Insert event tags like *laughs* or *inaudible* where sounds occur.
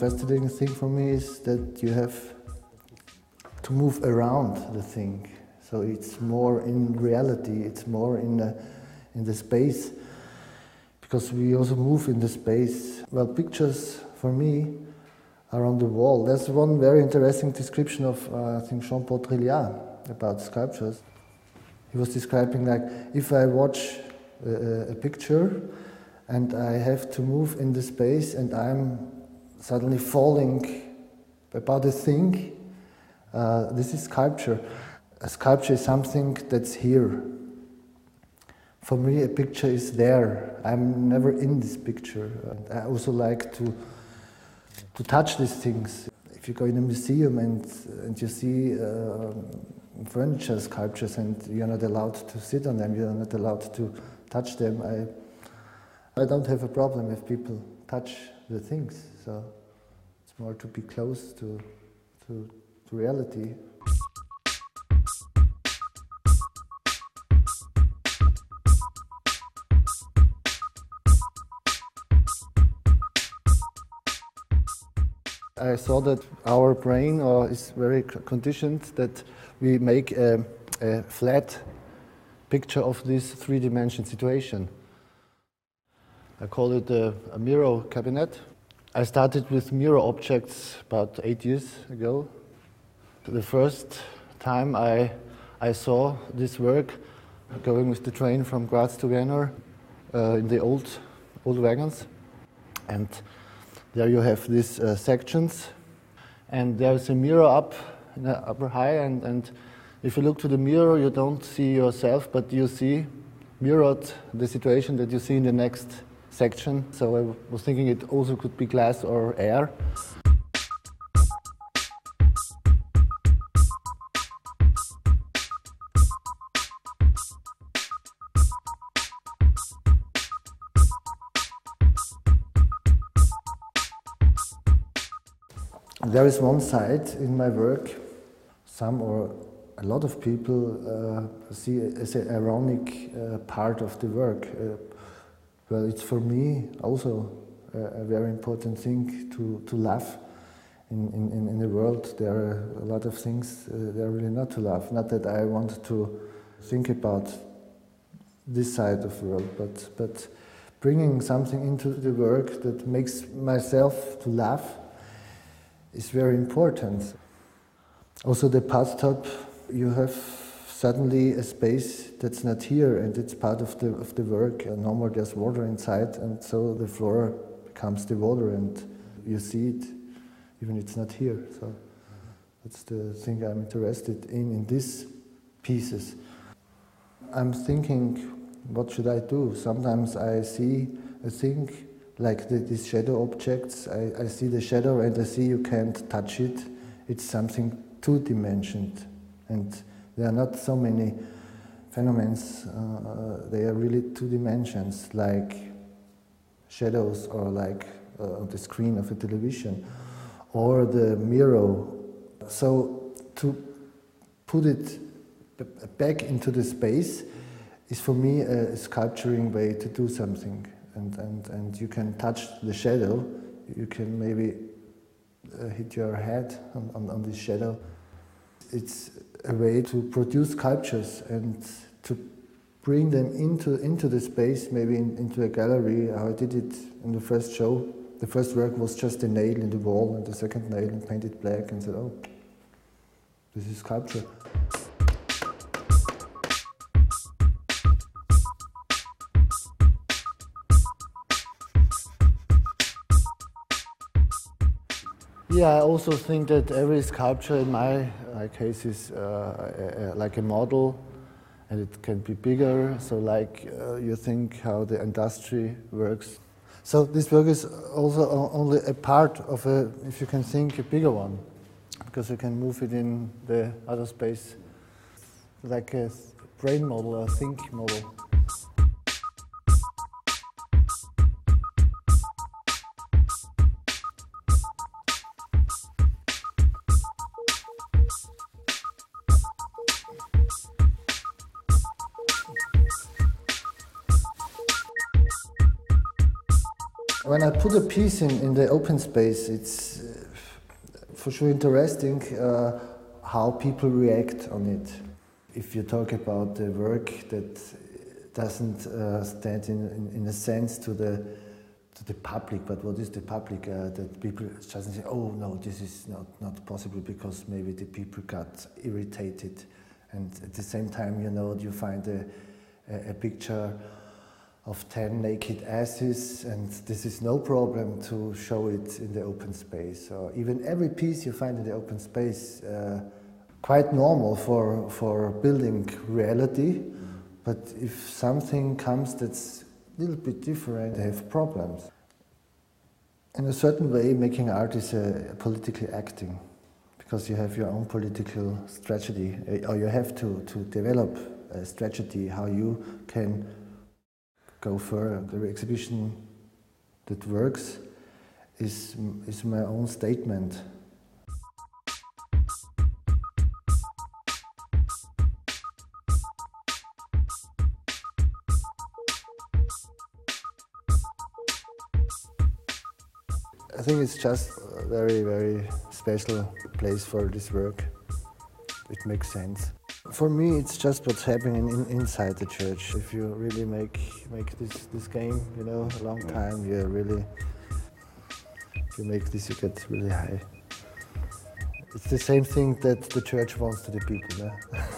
fascinating thing for me is that you have to move around the thing. So it's more in reality, it's more in the, in the space, because we also move in the space. Well, pictures for me are on the wall. There's one very interesting description of, uh, I think, Jean Paul Trilliat about sculptures. He was describing like if I watch a, a picture and I have to move in the space and I'm suddenly falling about a thing, uh, this is sculpture. A sculpture is something that's here. For me, a picture is there. I'm never in this picture. And I also like to to touch these things. If you go in a museum and and you see uh, furniture sculptures and you're not allowed to sit on them, you're not allowed to touch them. I I don't have a problem if people touch the things. So it's more to be close to to, to reality. I saw that our brain uh, is very conditioned that we make a, a flat picture of this three-dimensional situation. I call it a, a, mirror cabinet. I started with mirror objects about eight years ago. The first time I, I saw this work going with the train from Graz to Vienna uh, in the old, old wagons. And there you have these uh, sections, and there's a mirror up in the upper high, and, and if you look to the mirror, you don't see yourself, but you see mirrored the situation that you see in the next section. So I was thinking it also could be glass or air. There is one side in my work, some or a lot of people uh, see as an ironic uh, part of the work. Uh, well, it's for me also a, a, very important thing to, to laugh. In, in, in the world, there are a lot of things uh, that are really not to laugh. Not that I want to think about this side of the world, but, but bringing something into the work that makes myself to laugh is very important. Also, the bathtub, you have suddenly a space that's not here and it's part of the, of the work. And no more there's water inside, and so the floor becomes the water, and you see it even it's not here. So that's the thing I'm interested in in these pieces. I'm thinking, what should I do? Sometimes I see a thing like the, these shadow objects. I, I see the shadow and I see you can't touch it. It's something two-dimensioned, and there are not so many phenomena. Uh, they are really two dimensions, like shadows or like uh, the screen of a television or the mirror. So to put it back into the space is for me a sculpturing way to do something and, and, and you can touch the shadow, you can maybe uh, hit your head on, on, on this shadow. It's a way to produce sculptures and to bring them into, into the space, maybe in, into a gallery, how I did it in the first show. The first work was just a nail in the wall, and the second nail painted black, and said, oh, this is sculpture. Yeah, I also think that every sculpture in my case is uh, like a model and it can be bigger. So, like uh, you think how the industry works. So, this work is also only a part of a, if you can think, a bigger one, because you can move it in the other space, like a brain model, a think model. When I put a piece in, in the open space, it's uh, for sure interesting uh, how people react on it. If you talk about the work that doesn't uh, stand in, in, in, a sense to the to the public, but what is the public? Uh, that people just say, oh no, this is not, not possible because maybe the people got irritated. And at the same time, you know, you find a, a, a picture of 10 naked asses, and this is no problem to show it in the open space. Or even every piece you find in the open space, uh, quite normal for, for building reality. But if something comes that's a little bit different, they have problems. In a certain way, making art is a, politically acting because you have your own political strategy, or you have to, to develop a strategy how you can go further. The exhibition that works is, is my own statement. I think it's just a very, very special place for this work. It makes sense. For me, it's just what's happening in, inside the church. If you really make make this this game, you know, a long time, you really if you make this, you get really high. It's the same thing that the church wants to the people. Yeah? *laughs*